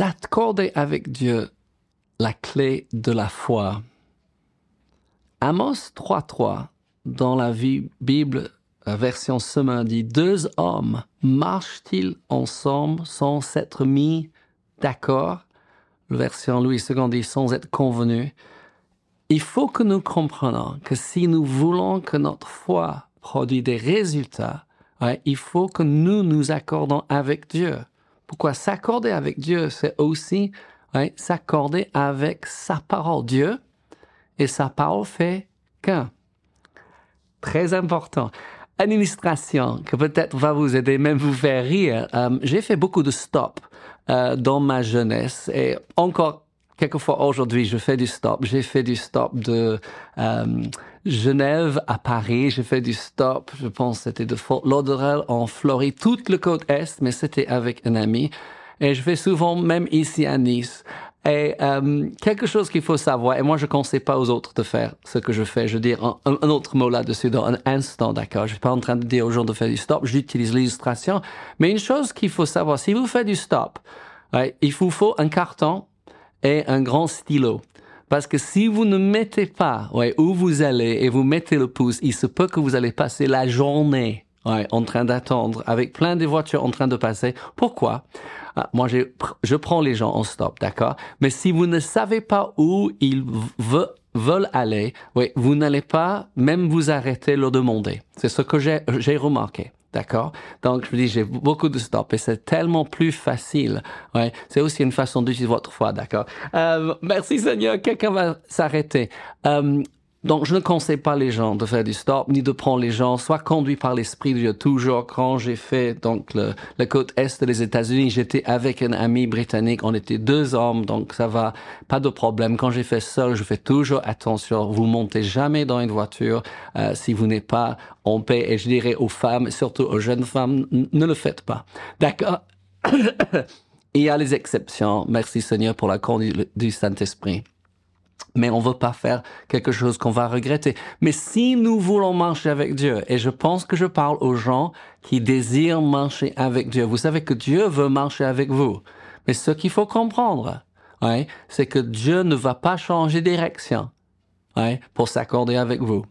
s'accorder avec Dieu, la clé de la foi. Amos 3.3, dans la Bible version semaine dit, deux hommes marchent-ils ensemble sans s'être mis d'accord? Version Louis II dit, sans être convenus. Il faut que nous comprenions que si nous voulons que notre foi produise des résultats, il faut que nous nous accordons avec Dieu. Pourquoi s'accorder avec Dieu, c'est aussi s'accorder avec sa parole. Dieu et sa parole fait qu'un. Très important. Administration, que peut-être va vous aider, même vous faire rire. Euh, j'ai fait beaucoup de stop euh, dans ma jeunesse et encore quelquefois aujourd'hui, je fais du stop. J'ai fait du stop de euh, Genève à Paris. J'ai fait du stop, je pense c'était de Fort Lauderdale en Floride, toute le côte Est, mais c'était avec un ami. Et je fais souvent, même ici à Nice. Et euh, quelque chose qu'il faut savoir, et moi je ne conseille pas aux autres de faire ce que je fais, je veux dire un, autre mot là-dessus dans un instant, d'accord? Je ne suis pas en train de dire aux gens de faire du stop, j'utilise l'illustration. Mais une chose qu'il faut savoir, si vous faites du stop, il vous faut un carton et un grand stylo. Parce que si vous ne mettez pas ouais, où vous allez et vous mettez le pouce, il se peut que vous allez passer la journée ouais, en train d'attendre avec plein de voitures en train de passer. Pourquoi? Ah, Moi, je, je prends les gens en stop, d'accord? Mais si vous ne savez pas où ils veulent aller, ouais, vous n'allez pas même vous arrêter le demander. C'est ce que j'ai remarqué. D'accord? Donc, je vous dis, j'ai beaucoup de stop et c'est tellement plus facile. Ouais, c'est aussi une façon d'utiliser votre foi, d'accord? Euh, Merci Seigneur, quelqu'un va s'arrêter. Euh, donc, je ne conseille pas les gens de faire du stop, ni de prendre les gens, soit conduits par l'Esprit de Dieu. Toujours, quand j'ai fait donc le, la côte est des États-Unis, j'étais avec un ami britannique, on était deux hommes, donc ça va, pas de problème. Quand j'ai fait seul, je fais toujours attention. Vous montez jamais dans une voiture euh, si vous n'êtes pas en paix. Et je dirais aux femmes, surtout aux jeunes femmes, ne le faites pas. D'accord? Il y a les exceptions. Merci Seigneur pour la conduite du Saint-Esprit mais on veut pas faire quelque chose qu'on va regretter. Mais si nous voulons marcher avec Dieu, et je pense que je parle aux gens qui désirent marcher avec Dieu, vous savez que Dieu veut marcher avec vous. Mais ce qu'il faut comprendre, ouais, c'est que Dieu ne va pas changer direction ouais, pour s'accorder avec vous.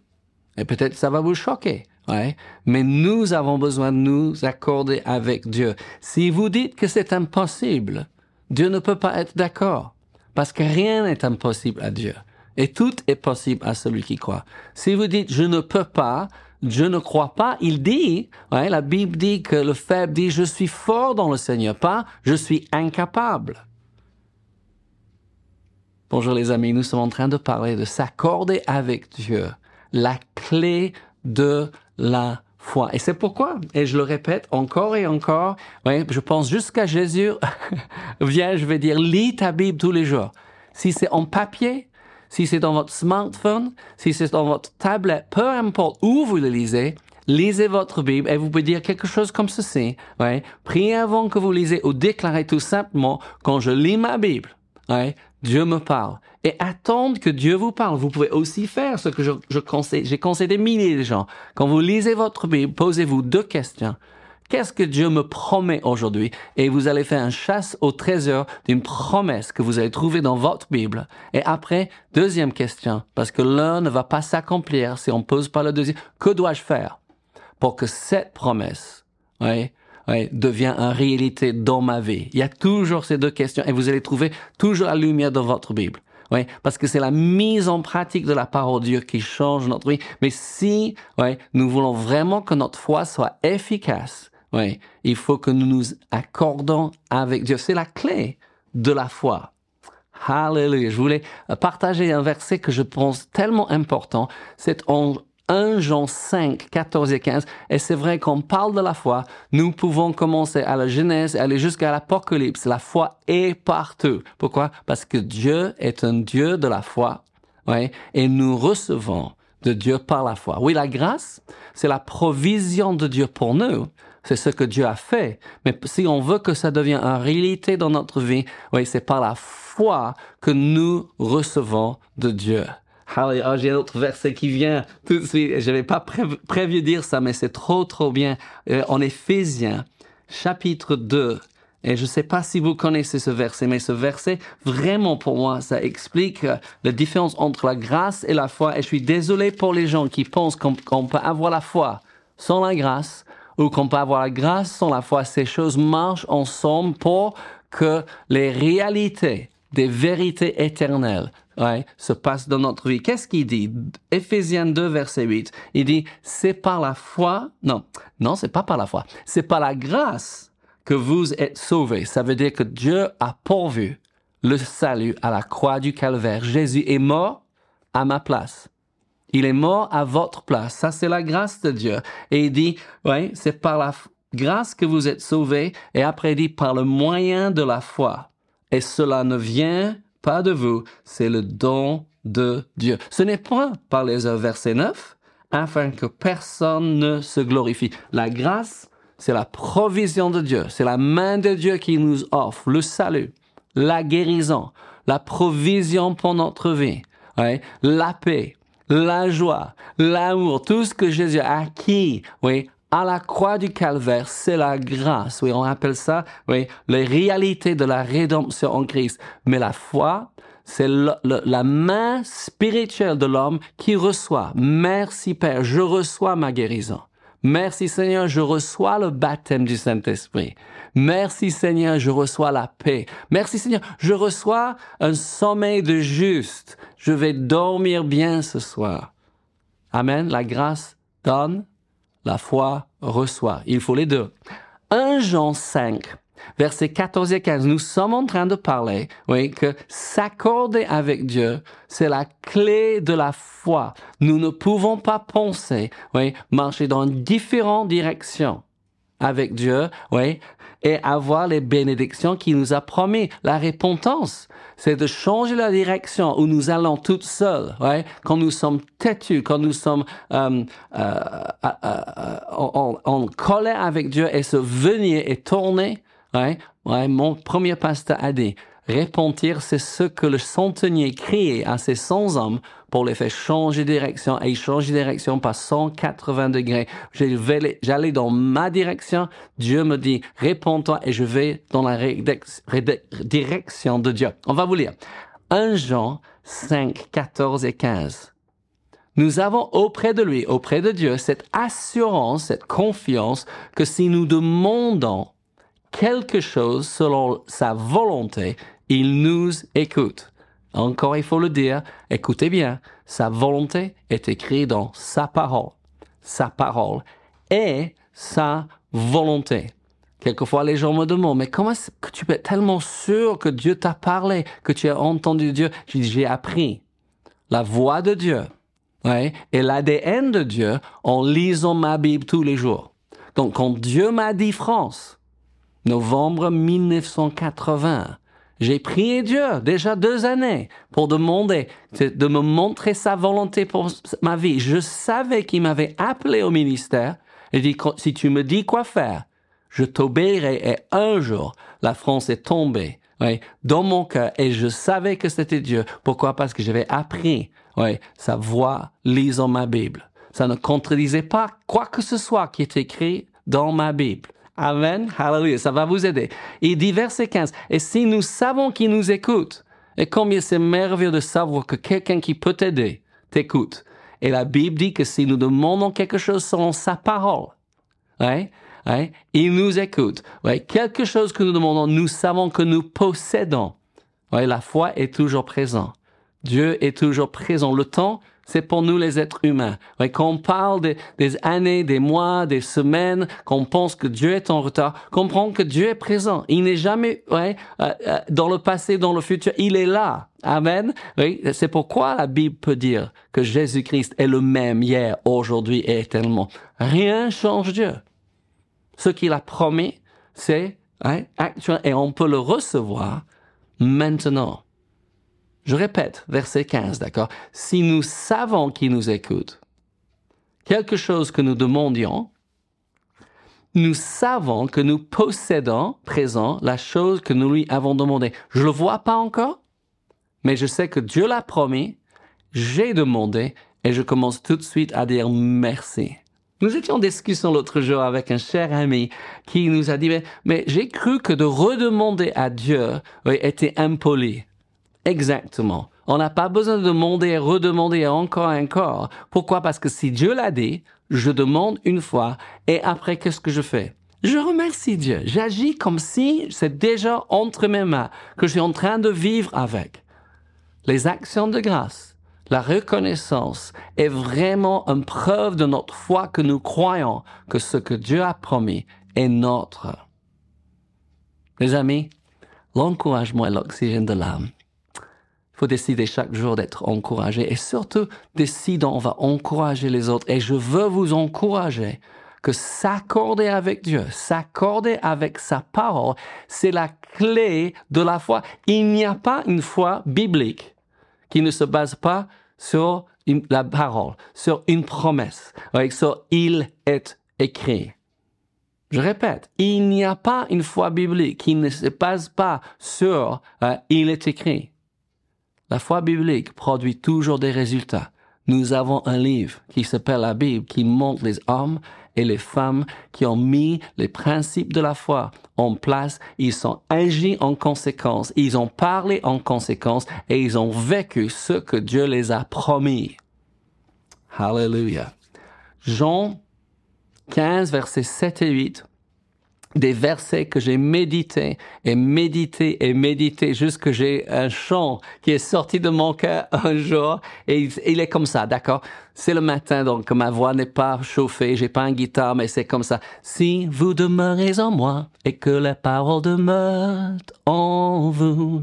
Et peut-être ça va vous choquer. Ouais, mais nous avons besoin de nous accorder avec Dieu. Si vous dites que c'est impossible, Dieu ne peut pas être d'accord. Parce que rien n'est impossible à Dieu. Et tout est possible à celui qui croit. Si vous dites je ne peux pas, je ne crois pas, il dit, la Bible dit que le faible dit je suis fort dans le Seigneur, pas je suis incapable. Bonjour les amis, nous sommes en train de parler de s'accorder avec Dieu, la clé de la Et c'est pourquoi, et je le répète encore et encore, je pense jusqu'à Jésus, viens, je vais dire, lis ta Bible tous les jours. Si c'est en papier, si c'est dans votre smartphone, si c'est dans votre tablette, peu importe où vous le lisez, lisez votre Bible et vous pouvez dire quelque chose comme ceci. Ouais. Priez avant que vous lisez ou déclarez tout simplement, quand je lis ma Bible, ouais, Dieu me parle. Et attendre que Dieu vous parle. Vous pouvez aussi faire ce que je, je conseille. J'ai conseillé des milliers de gens. Quand vous lisez votre Bible, posez-vous deux questions. Qu'est-ce que Dieu me promet aujourd'hui? Et vous allez faire un chasse au trésor d'une promesse que vous allez trouver dans votre Bible. Et après, deuxième question, parce que l'un ne va pas s'accomplir si on pose pas le deuxième. Que dois-je faire pour que cette promesse, oui, devient une réalité dans ma vie. Il y a toujours ces deux questions et vous allez trouver toujours la lumière dans votre Bible. Parce que c'est la mise en pratique de la parole de Dieu qui change notre vie. Mais si nous voulons vraiment que notre foi soit efficace, il faut que nous nous accordons avec Dieu. C'est la clé de la foi. Hallelujah. Je voulais partager un verset que je pense tellement important. C'est en 1 Jean 5, 14 et 15. Et c'est vrai qu'on parle de la foi, nous pouvons commencer à la Genèse et aller jusqu'à l'Apocalypse. La foi est partout. Pourquoi? Parce que Dieu est un Dieu de la foi. Oui, et nous recevons de Dieu par la foi. Oui, la grâce, c'est la provision de Dieu pour nous. C'est ce que Dieu a fait. Mais si on veut que ça devienne une réalité dans notre vie, oui, c'est par la foi que nous recevons de Dieu. Ah, j'ai un autre verset qui vient tout de suite. Je n'avais pas prévu, dire ça, mais c'est trop, trop bien. Euh, en Éphésiens, chapitre 2, Et je ne sais pas si vous connaissez ce verset, mais ce verset, vraiment pour moi, ça explique euh, la différence entre la grâce et la foi. Et je suis désolé pour les gens qui pensent qu'on peut avoir la foi sans la grâce ou qu'on peut avoir la grâce sans la foi. Ces choses marchent ensemble pour que les réalités des vérités éternelles ouais, se passent dans notre vie. Qu'est-ce qu'il dit? Éphésiens 2, verset 8. Il dit, c'est par la foi, non, non, c'est pas par la foi, c'est par la grâce que vous êtes sauvés. Ça veut dire que Dieu a pourvu le salut à la croix du calvaire. Jésus est mort à ma place. Il est mort à votre place. Ça, c'est la grâce de Dieu. Et il dit, oui, c'est par la grâce que vous êtes sauvés. Et après, il dit, par le moyen de la foi. Et cela ne vient pas de vous, c'est le don de Dieu. Ce n'est pas par les œuvres, verset 9, afin que personne ne se glorifie. La grâce c'est la provision de Dieu, c'est la main de Dieu qui nous offre le salut, la guérison, la provision pour notre vie, la paix, la joie, l'amour, tout ce que Jésus a acquis, oui, à la croix du calvaire, c'est la grâce. Oui, on appelle ça, oui, les réalités de la rédemption en Christ. Mais la foi, c'est la main spirituelle de l'homme qui reçoit. Merci Père, je reçois ma guérison. Merci Seigneur, je reçois le baptême du Saint-Esprit. Merci Seigneur, je reçois la paix. Merci Seigneur, je reçois un sommeil de juste. Je vais dormir bien ce soir. Amen. La grâce donne, la foi reçoit. Il faut les deux. 1 Jean 5, versets 14 et 15, nous sommes en train de parler, que s'accorder avec Dieu, c'est la clé de la foi. Nous ne pouvons pas penser, marcher dans différentes directions avec Dieu, et avoir les bénédictions qu'il nous a promis. La repentance, c'est de changer la direction où nous allons toutes seules, ouais, quand nous sommes têtus, quand nous sommes euh, euh, euh, en, en colère avec Dieu et se venir et tourner Ouais, ouais, mon premier pasteur a dit, repentir, c'est ce que le centenier criait à ses 100 hommes pour les faire changer de direction et changer de direction par 180 degrés. J'allais dans ma direction, Dieu me dit, réponds-toi et je vais dans la direction de Dieu. On va vous lire. 1 Jean 5, 14 et 15. Nous avons auprès de lui, auprès de Dieu, cette assurance, cette confiance que si nous demandons quelque chose selon sa volonté, il nous écoute. Encore, il faut le dire, écoutez bien, sa volonté est écrite dans sa parole. Sa parole est sa volonté. Quelquefois, les gens me demandent, mais comment est-ce que tu peux être tellement sûr que Dieu t'a parlé, que tu as entendu Dieu? J'ai appris la voix de Dieu ouais, et l'ADN de Dieu en lisant ma Bible tous les jours. Donc, quand Dieu m'a dit France, novembre 1980. J'ai prié Dieu déjà deux années pour demander de me montrer sa volonté pour ma vie. Je savais qu'il m'avait appelé au ministère et dit, si tu me dis quoi faire, je t'obéirai. Et un jour, la France est tombée oui, dans mon cœur et je savais que c'était Dieu. Pourquoi? Parce que j'avais appris oui, sa voix lisant ma Bible. Ça ne contredisait pas quoi que ce soit qui est écrit dans ma Bible. Amen. Hallelujah. Ça va vous aider. Il dit verset 15. Et si nous savons qu'il nous écoute, et combien c'est merveilleux de savoir que quelqu'un qui peut t'aider t'écoute. Et la Bible dit que si nous demandons quelque chose selon sa parole, ouais, ouais, il nous écoute. Quelque chose que nous demandons, nous savons que nous possédons. La foi est toujours présente. Dieu est toujours présent. Le temps, c'est pour nous les êtres humains. quand on parle des années, des mois, des semaines, qu'on pense que Dieu est en retard, comprends que Dieu est présent. Il n'est jamais ouais, euh, euh, dans le passé, dans le futur. Il est là. Amen. Oui, c'est pourquoi la Bible peut dire que Jésus-Christ est le même hier, aujourd'hui et éternellement. Rien change Dieu. Ce qu'il a promis, c'est actuel et on peut le recevoir maintenant. Je répète, verset 15, d'accord? Si nous savons qu'il nous écoute, quelque chose que nous demandions, nous savons que nous possédons présent la chose que nous lui avons demandé. Je ne le vois pas encore, mais je sais que Dieu l'a promis, j'ai demandé et je commence tout de suite à dire merci. Nous étions en discussion l'autre jour avec un cher ami qui nous a dit, mais, mais j'ai cru que de redemander à Dieu était impoli. Exactement. On n'a pas besoin de demander et redemander encore et encore. Pourquoi? Parce que si Dieu l'a dit, je demande une fois et après qu'est-ce que je fais? Je remercie Dieu. J'agis comme si c'est déjà entre mes mains, que je suis en train de vivre avec. Les actions de grâce, la reconnaissance est vraiment une preuve de notre foi que nous croyons que ce que Dieu a promis est notre. Les amis, l'encouragement est l'oxygène de l'âme. Faut décider chaque jour d'être encouragé et surtout décidons, on va encourager les autres et je veux vous encourager que s'accorder avec Dieu, s'accorder avec sa parole, c'est la clé de la foi. Il n'y a pas une foi biblique qui ne se base pas sur la parole, sur une promesse, sur il est écrit. Je répète, il n'y a pas une foi biblique qui ne se base pas sur euh, il est écrit. La foi biblique produit toujours des résultats. Nous avons un livre qui s'appelle la Bible qui montre les hommes et les femmes qui ont mis les principes de la foi en place, ils sont agis en conséquence, ils ont parlé en conséquence et ils ont vécu ce que Dieu les a promis. Hallelujah. Jean 15, versets 7 et 8 des versets que j'ai médité et médité et médité jusque j'ai un chant qui est sorti de mon cœur un jour et il, est comme ça, d'accord? C'est le matin donc ma voix n'est pas chauffée, j'ai pas une guitare mais c'est comme ça. Si vous demeurez en moi et que les paroles demeurent en vous,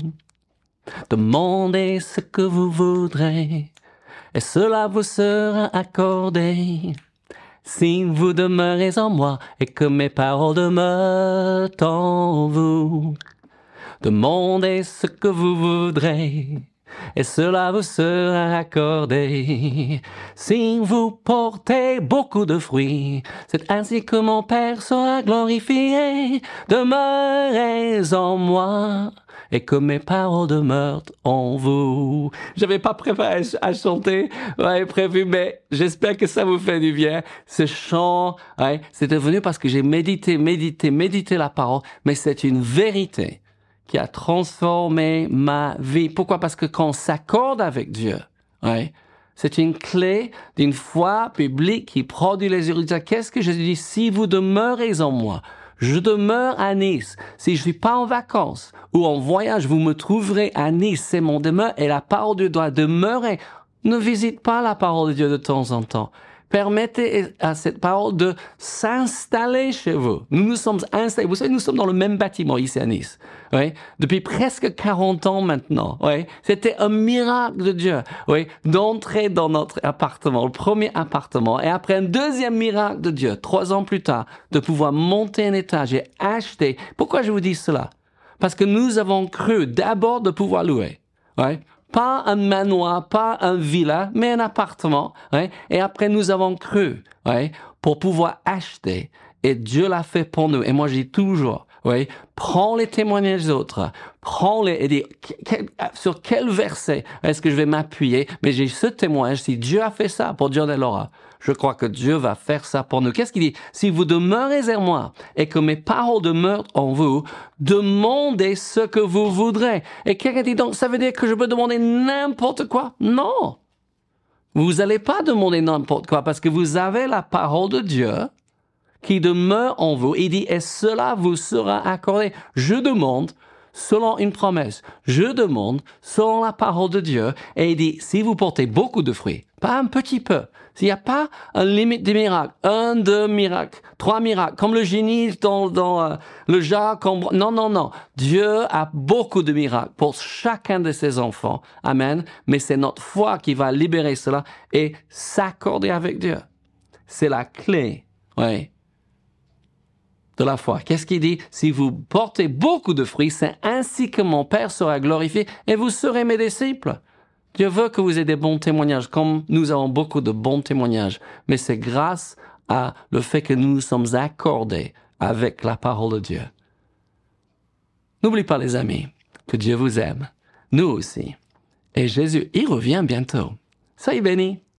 demandez ce que vous voudrez et cela vous sera accordé. Si vous demeurez en moi et que mes paroles demeurent en vous, demandez ce que vous voudrez et cela vous sera accordé. Si vous portez beaucoup de fruits, c'est ainsi que mon Père sera glorifié. Demeurez en moi et que mes paroles demeurent en vous. J'avais pas préparé à chanter, ouais, prévu, mais j'espère que ça vous fait du bien. Ce chant, ouais, c'est devenu parce que j'ai médité, médité, médité la parole, mais c'est une vérité qui a transformé ma vie. Pourquoi? Parce que quand on s'accorde avec Dieu, ouais, c'est une clé d'une foi publique qui produit les résultats. Qu'est-ce que je dis? Si vous demeurez en moi, je demeure à Nice. Si je suis pas en vacances ou en voyage, vous me trouverez à Nice. C'est mon demeure et la parole de Dieu doit demeurer. Ne visite pas la parole de Dieu de temps en temps. Permettez à cette parole de s'installer chez vous. Nous nous sommes installés. Vous savez, nous sommes dans le même bâtiment ici à Nice. Oui, depuis presque 40 ans maintenant. Oui, c'était un miracle de Dieu. Oui, d'entrer dans notre appartement, le premier appartement, et après un deuxième miracle de Dieu, trois ans plus tard, de pouvoir monter un étage et acheter. Pourquoi je vous dis cela? Parce que nous avons cru d'abord de pouvoir louer. Pas un manoir, pas un villa, mais un appartement. Ouais, et après, nous avons cru ouais, pour pouvoir acheter. Et Dieu l'a fait pour nous. Et moi, dis toujours, oui, prends les témoignages des autres, prends-les et dis sur quel verset est-ce que je vais m'appuyer? Mais j'ai ce témoignage. Si Dieu a fait ça pour John et Laura, je crois que Dieu va faire ça pour nous. Qu'est-ce qu'il dit? Si vous demeurez en moi et que mes paroles demeurent en vous, demandez ce que vous voudrez. Et quelqu'un dit donc, ça veut dire que je peux demander n'importe quoi? Non. Vous n'allez pas demander n'importe quoi parce que vous avez la parole de Dieu qui demeure en vous. Il dit, et cela vous sera accordé. Je demande selon une promesse. Je demande selon la parole de Dieu. Et il dit, si vous portez beaucoup de fruits, pas un petit peu, s'il n'y a pas un limite des miracles, un, deux miracles, trois miracles, comme le génie dans, dans euh, le jar, non, non, non. Dieu a beaucoup de miracles pour chacun de ses enfants. Amen. Mais c'est notre foi qui va libérer cela et s'accorder avec Dieu. C'est la clé. Oui de la foi. Qu'est-ce qu'il dit? Si vous portez beaucoup de fruits, c'est ainsi que mon Père sera glorifié et vous serez mes disciples. Dieu veut que vous ayez des bons témoignages, comme nous avons beaucoup de bons témoignages, mais c'est grâce à le fait que nous sommes accordés avec la parole de Dieu. N'oubliez pas les amis, que Dieu vous aime, nous aussi. Et Jésus, il revient bientôt. Soyez bénis.